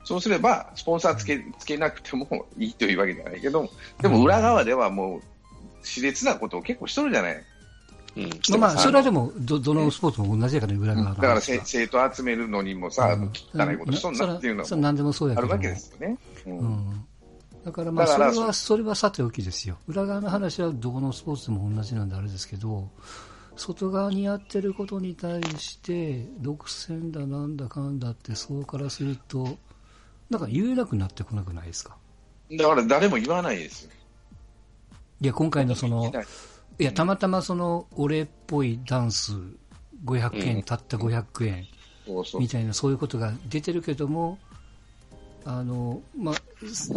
そうすれば、スポンサーつけつけなくてもいいというわけじゃないけど、でも裏側ではもう、熾烈なことを結構しとるじゃない。うん、まあ、それはでもど、どのスポーツも同じやから裏側だから生徒集めるのにもさ、うん、汚いことしとんなっていうのは何でもそうやあるわけですよね。うん、だからまあそれは、それはさておきですよ。裏側の話はどこのスポーツでも同じなんであれですけど、外側にやってることに対して、独占だなんだかんだって、そうからすると、なんか言えなくなってこなくないですか？だから誰も言わないですよ。いや、今回のその、いや、たまたまその、俺っぽいダンス、500円、うん、たった500円、みたいな、そういうことが出てるけども、あの、まあ、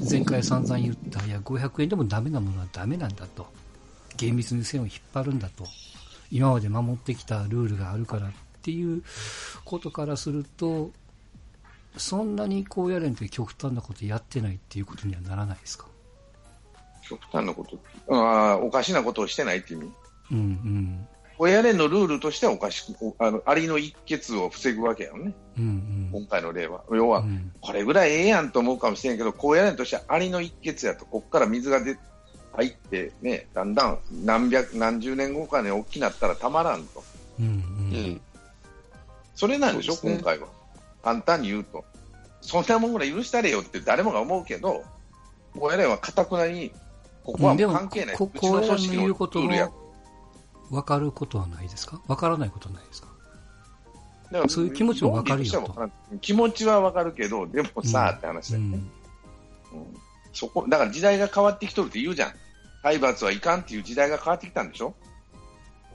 前回散々言った、いや、500円でもダメなものはダメなんだと。厳密に線を引っ張るんだと。今まで守ってきたルールがあるからっていうことからすると、そんなに高野連って極端なことやってないっていうことにはならないですか？極端なことあおかしなことをしてないって意味？うんうん。親連のルールとしてはおかしく、あの、ありの一決を防ぐわけやね。うんうん、今回の例は。要は、うん、これぐらいええやんと思うかもしれんけど、高野連としてはありの一決やと、ここから水が出入ってね、だんだん何百、何十年後かに大きなったらたまらんと。うんうん、それなんでしょ、ね、今回は。簡単に言うと。そんなもんぐらい許したれよって誰もが思うけど、親連はかたくなにここは関係ない。ここの組織の言うことも分かることはないですか？分からないことはないですか？だからそういう気持ちも分かるよと。気持ちは分かるけど、でもさ、うん、って話だよね、うん、うん。そこ、だから時代が変わってきとるって言うじゃん。体罰はいかんっていう時代が変わってきたんでしょ？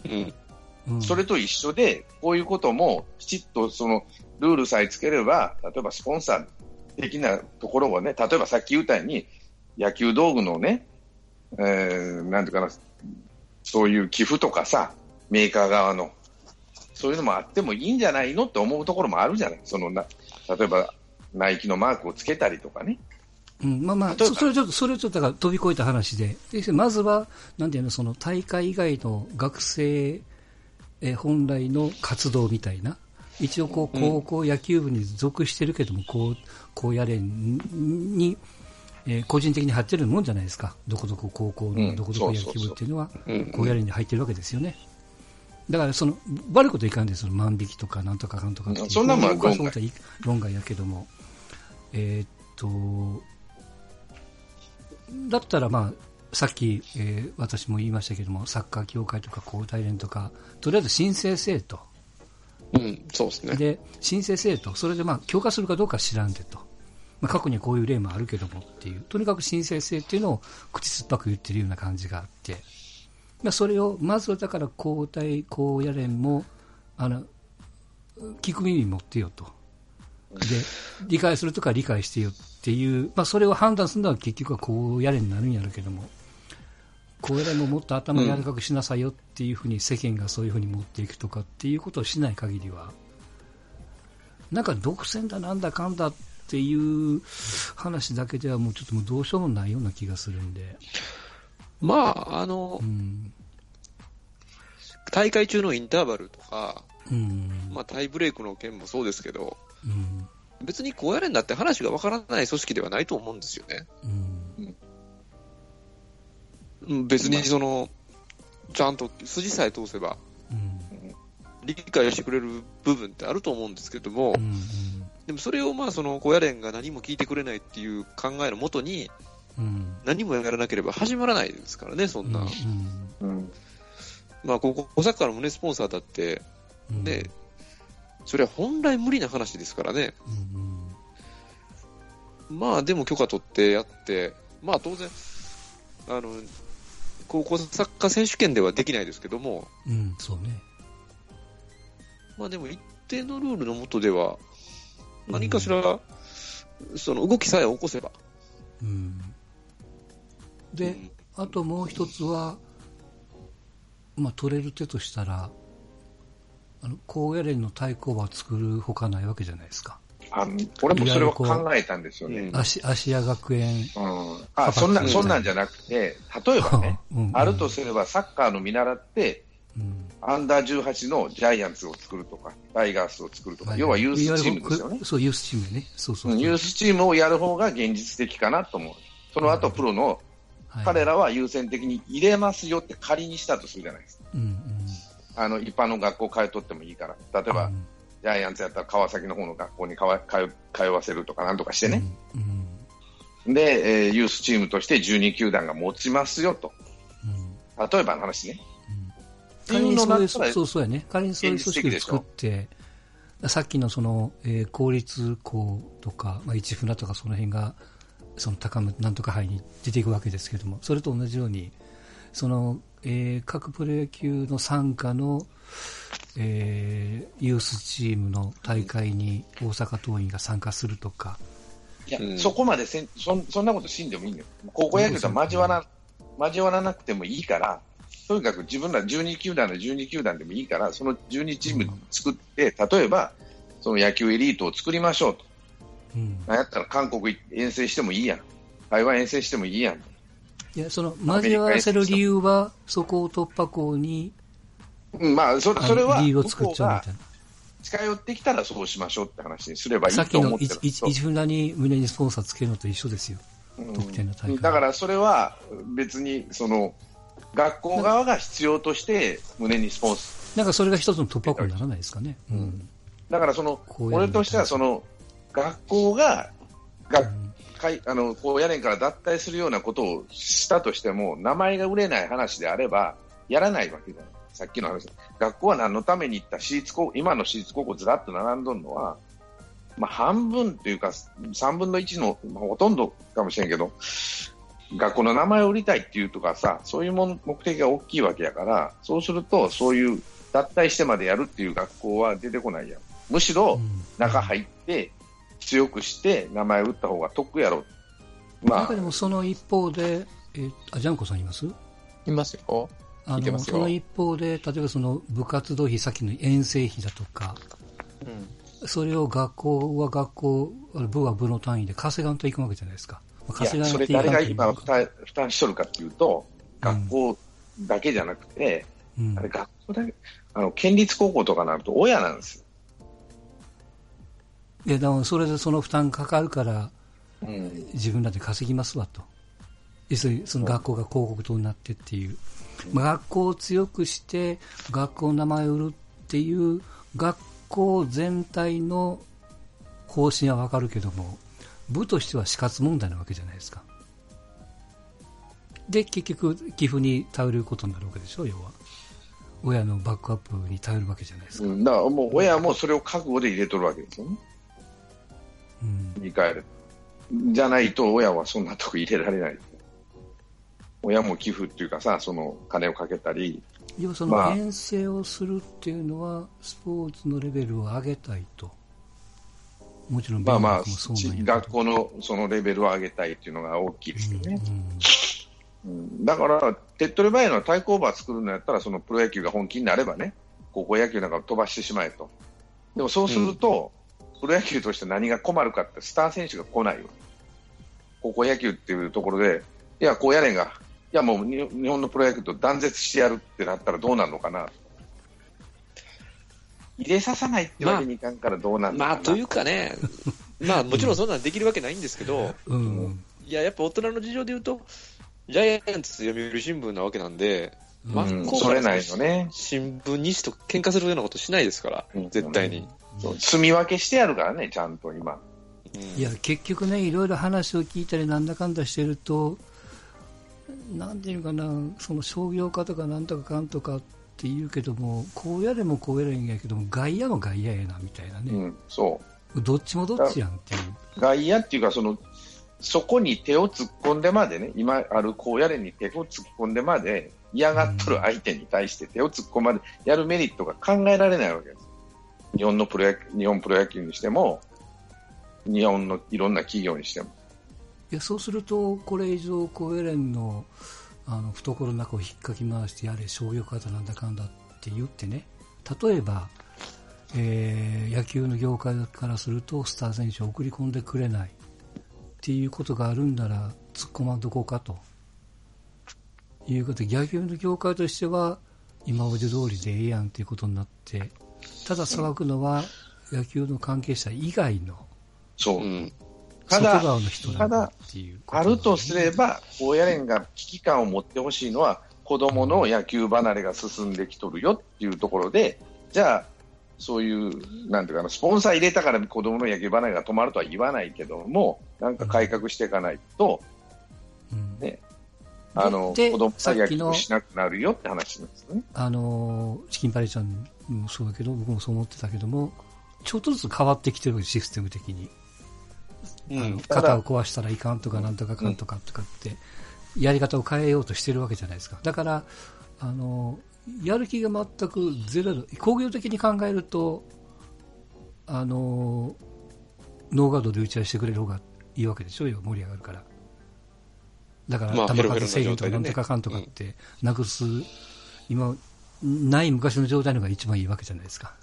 うん。それと一緒で、こういうこともきちっとそのルールさえつければ、例えばスポンサー的なところをね、例えばさっき言ったように、野球道具のね、えー、なんていうかな、そういう寄付とかさ、メーカー側の、そういうのもあってもいいんじゃないのって思うところもあるじゃない。そのな例えば、ナイキのマークをつけたりとかね。うん、まあまあ、そそれちょっと、それちょっと飛び越えた話で、でまずは、なんていうの、その大会以外の学生、え本来の活動みたいな、一応こう、高校野球部に属してるけども、こう、高野連に、えー、個人的に入ってるもんじゃないですか。どこどこ高校のどこどこ野球部っていうのは、高野連に入ってるわけですよね。だから、その、悪いこといかんです、その万引きとか、なんとかかんとかそんなもん論外。論外やけども。えー、っと、だったらまあ、さっき、えー、私も言いましたけども、サッカー協会とか交代連とか、とりあえず申請せえと。うん、そうですね。で、申請せえと。それでまあ、強化するかどうか知らんでと。まあ、過去にこういう例もあるけどもっていう、とにかく申請制っていうのを口酸っぱく言ってるような感じがあって、まあ、それを、まずはだから交代、高野連も、あの、聞く耳持ってよと。で、理解するとか理解してよっていう、まあ、それを判断するのは結局は高野連になるんやるけども、高野連ももっと頭柔らかくしなさいよっていうふうに世間がそういうふうに持っていくとかっていうことをしない限りは、なんか独占だなんだかんだっっていう話だけではもうちょっともうどうしようもないような気がするんで。まあ、あの、うん、大会中のインターバルとか、うん、まあ、タイブレークの件もそうですけど、うん、別にこうやれんだって話がわからない組織ではないと思うんですよね。うん、別にその、ちゃんと筋さえ通せば、理解してくれる部分ってあると思うんですけども、うんうん、でもそれをまあその高野連が何も聞いてくれないっていう考えのもとに、うん、何もやらなければ始まらないですからね、そんな。まあ、ここ、小坂の胸スポンサーだって、ね、それは本来無理な話ですからね。まあ、でも許可取ってやって、まあ当然、あの、高校サッカー選手権ではできないですけども、うん、そうね。まあでも一定のルールのもとでは、何かしら、その動きさえ起こせば。うん、で、あともう一つは、まあ、取れる手としたら、あの高野連の対抗馬を作るほかないわけじゃないですか。あ俺もそれを考えたんですよね。芦屋学園、うん、あそんなそんなんじゃなくて、例えばね、うんうん、あるとすればサッカーの見習って、うん、アンダー18のジャイアンツを作るとか、タイガースを作るとか、はい、要はユースチームですよね。そう、ユースチームね。そうそうユースチームをやる方が現実的かなと思う。その後、プロの、はい、彼らは優先的に入れますよって仮にしたとするじゃないですか。うんうん、あの一般の学校通っとってもいいから。例えば、うん、ジャイアンツやったら川崎の方の学校に通通わせるとかなんとかしてね。うんうん、で、えー、ユースチームとして12球団が持ちますよと。例えばの話ね。仮にそういう、組織を作って、さっきのその、えー、公立校とか、まあ、一船とかその辺が、その高めなんとか杯に出ていくわけですけども、それと同じように、その、えー、各プロ野球の参加の、えー、ユースチームの大会に大阪桐蔭が参加するとか。いや、うん、そこまでせんそそんなことしんでもいいんだよ。高校野球と交わら、交わらなくてもいいから、とにかく自分ら12球団の12球団でもいいから、その12チーム作って、例えば、その野球エリートを作りましょうと。うん、やったら韓国遠征してもいいやん。台湾遠征してもいいやん。いや、その、交わらせる理由は、そこを突破口に、うん、まあ、それそれは、理由を作っちゃうみたいな。近寄ってきたらそうしましょうって話にすればいいと思ってさっきの一分に胸にスポンサーつけるのと一緒ですよ。得点の大会。だからそれは別に、その、学校側が必要として胸にスポンス。なんかそれが一つの突破口にならないですかね。うん、だからその、俺としてはその、学校が、が、かいあのこう屋根から脱退するようなことをしたとしても、名前が売れない話であれば、やらないわけじゃない。さっきの話。学校は何のために行った私立高今の私立高校ずらっと並んどるのは、まあ、半分というか、3分の1の、まあ、ほとんどかもしれんけど、学校の名前を売りたいっていうとかさ、そういう目的が大きいわけやから、そうすると、そういう脱退してまでやるっていう学校は出てこないやん。むしろ、中入って、強くして名前を打った方が得やろ。まあ。中でもその一方で、えー、あ、ジャンコさんいます？いますよ。あの、その一方で、例えばその部活動費、さっきの遠征費だとか、うん、それを学校は学校、部は部の単位で稼がんといくわけじゃないですか。稼がんといかそれ誰が今負担負担しとるかっていうと、学校だけじゃなくて、うん、あれ学校だけ、あの、県立高校とかなると親なんですよ。いや、でもそれでその負担かかるから、うん、自分らで稼ぎますわと。要するにその学校が広告塔になってっていう。まあ、学校を強くして、学校の名前を売るっていう、学校全体の方針はわかるけども、部としては死活問題なわけじゃないですか。で、結局、寄付に頼ることになるわけでしょ、要は。親のバックアップに頼るわけじゃないですか。うん、だからもう親もそれを覚悟で入れとるわけですよね。見返る。じゃないと親はそんなとこ入れられない。親も寄付っていうかさ、その金をかけたり。要はその編成をするっていうのは、スポーツのレベルを上げたいと。もちろんまあまあ、学校のそのレベルを上げたいっていうのが大きいですよね。うん、うん、だから、手っ取り早いのは対抗馬作るのやったら、そのプロ野球が本気になればね、高校野球なんか飛ばしてしまえと。でもそうすると、プロ野球として何が困るかって、スター選手が来ないわ。高校野球っていうところで、いや、こうやれんが、いや、もう日本のプロ野球と断絶してやるってなったらどうなるのかな。入れささないってわけにいかんからどうなまあ、まあ、というかね、まあもちろんそんなんできるわけないんですけど、うん、いや、やっぱ大人の事情で言うと、ジャイアンツ読売新聞なわけなんで、真っ向から新聞にしと喧嘩するようなことしないですから、うん、絶対に。住み分けしてやるからね、ちゃんと今。いや、結局ね、いろいろ話を聞いたり、なんだかんだしてると、なんていうかな、その商業化とかなんとかかんとかって言うけども、こうやれもこうやれんやけども、外野も外野やなみたいなね、うん、そうどっちもどっちやんっていう。外野っていうかその、そこに手を突っ込んでまでね、今あるこうやれに手を突っ込んでまで、嫌がっとる相手に対して手を突っ込までやるメリットが考えられないわけです。日本のプロ野日本プロ野球にしても、日本のいろんな企業にしても。いやそうすると、これ以上、コエレンのあの懐の中を引っかき回してやれ、商業化だなんだかんだって言ってね、例えば、えー、野球の業界からすると、スター選手を送り込んでくれないっていうことがあるんなら、突っ込まんとこうかということで、野球の業界としては、今まで通りでええやんということになって、ただ騒ぐのは、野球の関係者以外のそう。ただ、ただ、あるとすれば、高野連が危機感を持ってほしいのは、子供の野球離れが進んできとるよっていうところで、じゃあ、そういう、なんていうかな、スポンサー入れたから子供の野球離れが止まるとは言わないけども、なんか改革していかないと、ね、あの、子供が野球しなくなるよって話なんですね。あの、チキンパレーちゃんもそうだけど、僕もそう思ってたけども、ちょっとずつ変わってきてるシステム的に。うん、肩を壊したらいかんとかなんとかかんとかとかって、やり方を変えようとしてるわけじゃないですか。だから、あの、やる気が全くゼロ、工業的に考えると、あの、ノーガードで打ち合いしてくれる方がいいわけでしょよ、盛り上がるから。だから、球数制限とかなんとかかんとかって、なくす、今、ない昔の状態のが一番いいわけじゃないですか。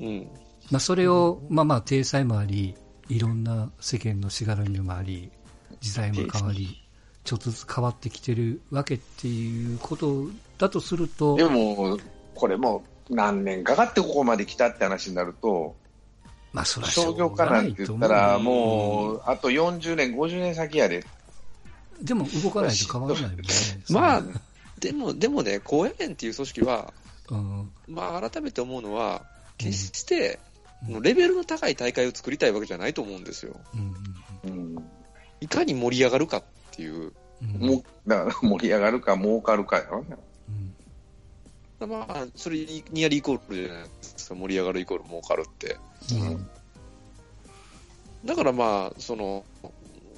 うん。まあ、それを、まあまあ、体裁もあり、いろんな世間のしがらみもあり、時代も変わり、ちょっとずつ変わってきてるわけっていうことだとすると。でも、これも何年かかってここまで来たって話になると、まあ、そ商業化なんて言ったら、もう、あと40年、50年先やで。でも動かないと変わらないもんね。まあ、でも、でもね、公園っていう組織は、うん、まあ、改めて思うのは、決して、レベルの高い大会を作りたいわけじゃないと思うんですよ。うん、いかに盛り上がるかっていう。もだから盛り上がるか儲かるかやろね。うん、まあ、それニアリーイコールじゃないですか。盛り上がるイコール儲かるって。うん、だからまあ、その、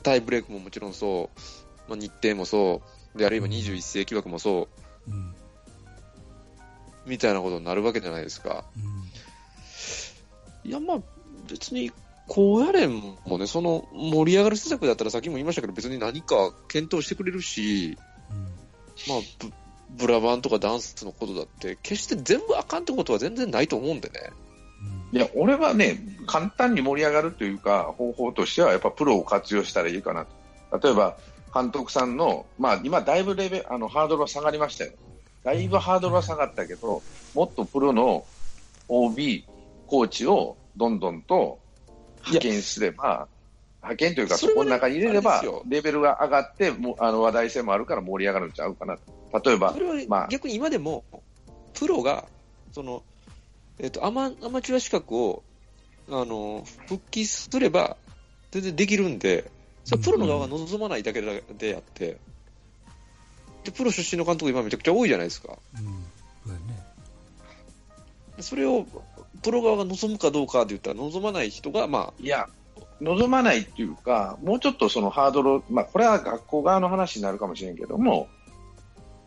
タイブレークももちろんそう、まあ、日程もそう、で、あるいは21世紀枠もそう、うん、みたいなことになるわけじゃないですか。うんいや、まあ、別に、高野連もね、その盛り上がる施策だったら、さっきも言いましたけど、別に何か検討してくれるし、うん、まあブ、ブラバンとかダンスのことだって、決して全部あかんってことは全然ないと思うんでね。いや、俺はね、簡単に盛り上がるというか、方法としては、やっぱプロを活用したらいいかなと。例えば、監督さんの、まあ、今、だいぶレベあのハードルは下がりましたよ。だいぶハードルは下がったけど、もっとプロの OB、コーチをどんどんと派遣すれば、派遣というか、そこの中に入れれば、レベルが上がって、もあの話題性もあるから盛り上がるんちゃうかな例えば、それはまあ、逆に今でも、プロが、その、えっ、ー、とアマ、アマチュア資格を、あの、復帰すれば、全然できるんで、それプロの側が望まないだけであって、で、プロ出身の監督今めちゃくちゃ多いじゃないですか。うん、それをプロ側が望むかどうかで言ったら、望まない人が、まあ。いや、望まないっていうか、もうちょっとそのハードルまあ、これは学校側の話になるかもしれんけども、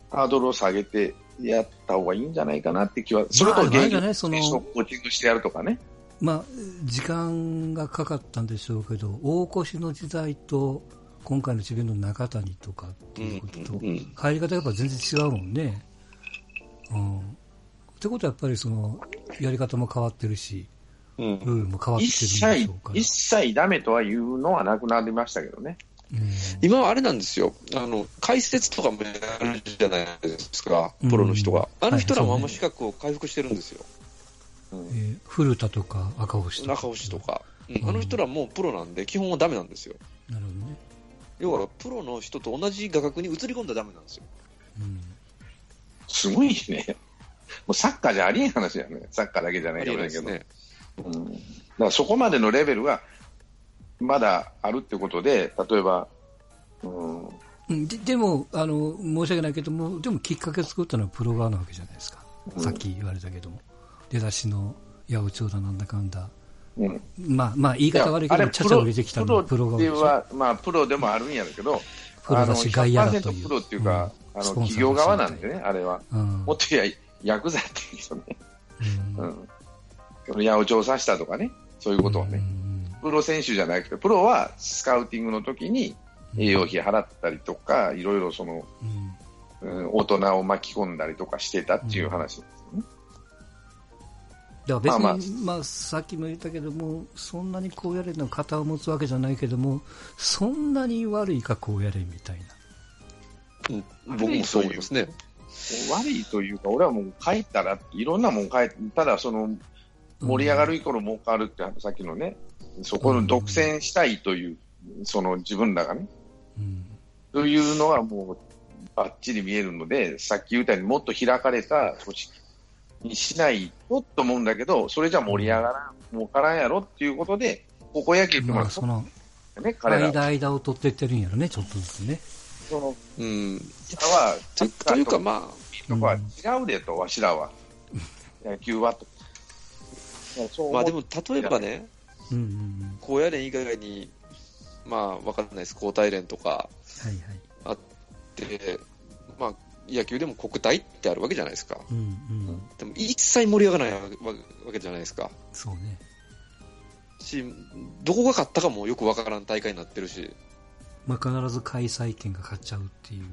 ハードルを下げてやった方がいいんじゃないかなって気は、それと現役そのコーチングしてやるとかね。まあ、時間がかかったんでしょうけど、大越の時代と、今回の智弁の中谷とかっていうことと、入り方がやっぱ全然違うもんね。うん。ってことはやっぱりその、やり方も変わってるし、うん、ルールも変わってるんでしょうか一切ダメとは言うのはなくなりましたけどね。うん、今はあれなんですよ。あの、解説とかもやるじゃないですか、プロの人が。あの人らもあんま資格を回復してるんですよ。うん、えー、古田とか赤星とか。赤星とか。うん、あの人らもうプロなんで、基本はダメなんですよ。なるほどね。要は、プロの人と同じ画角に映り込んだらダメなんですよ。うん、すごいね。もうサッカーじゃありえん話だよね。サッカーだけじゃないけど。ね、うん。だからそこまでのレベルがまだあるってことで、例えば、うん、ででもあの、申し訳ないけども、でもきっかけ作ったのはプロ側なわけじゃないですか、うん、さっき言われたけども、出だしの八百長だなんだかんだ、うん、まあまあ言い方悪いけど、ちゃちゃ入れてきたのはプロ側では、まあ、プロでもあるんやけど、プロだし、外野だという。プロっていうか、うん、あの企業側なんでね、あれは。うん、もっと言えヤクザっていう人ね。うん。八百長さしたとかね、そういうことをね。プロ選手じゃなくて、プロはスカウティングの時に栄養費払ったりとか、いろいろその、うん、大人を巻き込んだりとかしてたっていう話ですよね。だから別に、まあ、まあ、まあ、さっきも言ったけども、そんなにこうやれの型を持つわけじゃないけども、そんなに悪いかこうやれみたいな。うん、僕もそう思いますね。悪いというか、俺はもう帰ったら、いろんなもん帰っただその、盛り上がるイコール儲かるって、さっきのね、そこの独占したいという、その自分らがね、うん、というのはもうばっちり見えるので、さっき言ったようにもっと開かれた組織にしないとと思うんだけど、それじゃ盛り上がらん、儲からんやろっていうことで、高校野球ってまあその、ね、彼ら間間を取っていってるんやろね、ちょっとずつね。その、うん。は、というかまあ、とかは違うでと、わしらは。野球はと。まあでも、例えばね、うんう高野連以外に、まあ、わからないです、交代連とかあって、はいはい、まあ、野球でも国体ってあるわけじゃないですか。うんうん、でも、一切盛り上がらないわけじゃないですか。そうね。し、どこが勝ったかもよくわからん大会になってるし。まあ、必ず開催権が勝っちゃうっていう。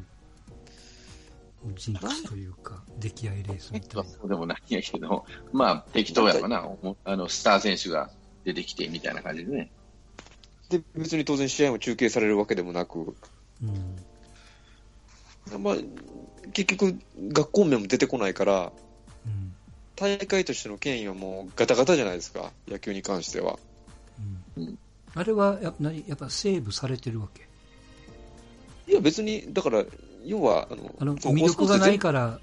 ジンクスというか、出来合いレースみたいな。そうでもないんやけど、まあ、適当やろな。あの、スター選手が出てきてみたいな感じでね。で、別に当然試合も中継されるわけでもなく、うん、まあ、結局、学校名も出てこないから、うん、大会としての権威はもうガタガタじゃないですか、野球に関しては。うん、あれはややっぱセーブされてるわけ？いや、別に、だから、要は、あの、あの魅力がないからっ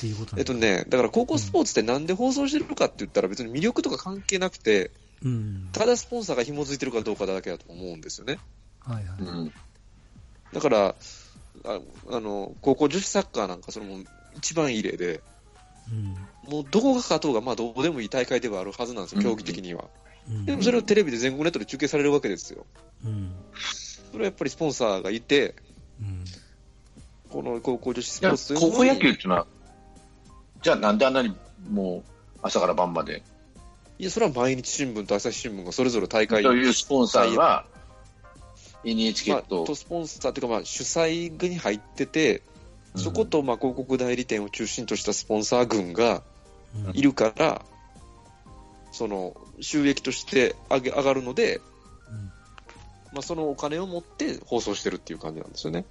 ていうことえっとね、だから高校スポーツってなんで放送してるかって言ったら別に魅力とか関係なくて、うん、ただスポンサーが紐づいてるかどうかだけだと思うんですよね。はいはい。うん、だからあ、あの、高校女子サッカーなんかそれも一番いい例で、うん、もうどこが勝とうが、まあどうでもいい大会ではあるはずなんですよ、競技的には。うん、でもそれをテレビで全国ネットで中継されるわけですよ。うん、それはやっぱりスポンサーがいて、うん、この高校女子スポーツというのは。高校野球っていうのは、じゃあなんであんなにもう朝から晩まで。いや、それは毎日新聞と朝日新聞がそれぞれ大会というスポンサーが NHK と、まあ、と。スポンサーというか、まあ、主催に入ってて、そことまあ広告代理店を中心としたスポンサー群がいるから、うん、その収益として上げ上がるので、うん、まあ、そのお金を持って放送してるっていう感じなんですよね。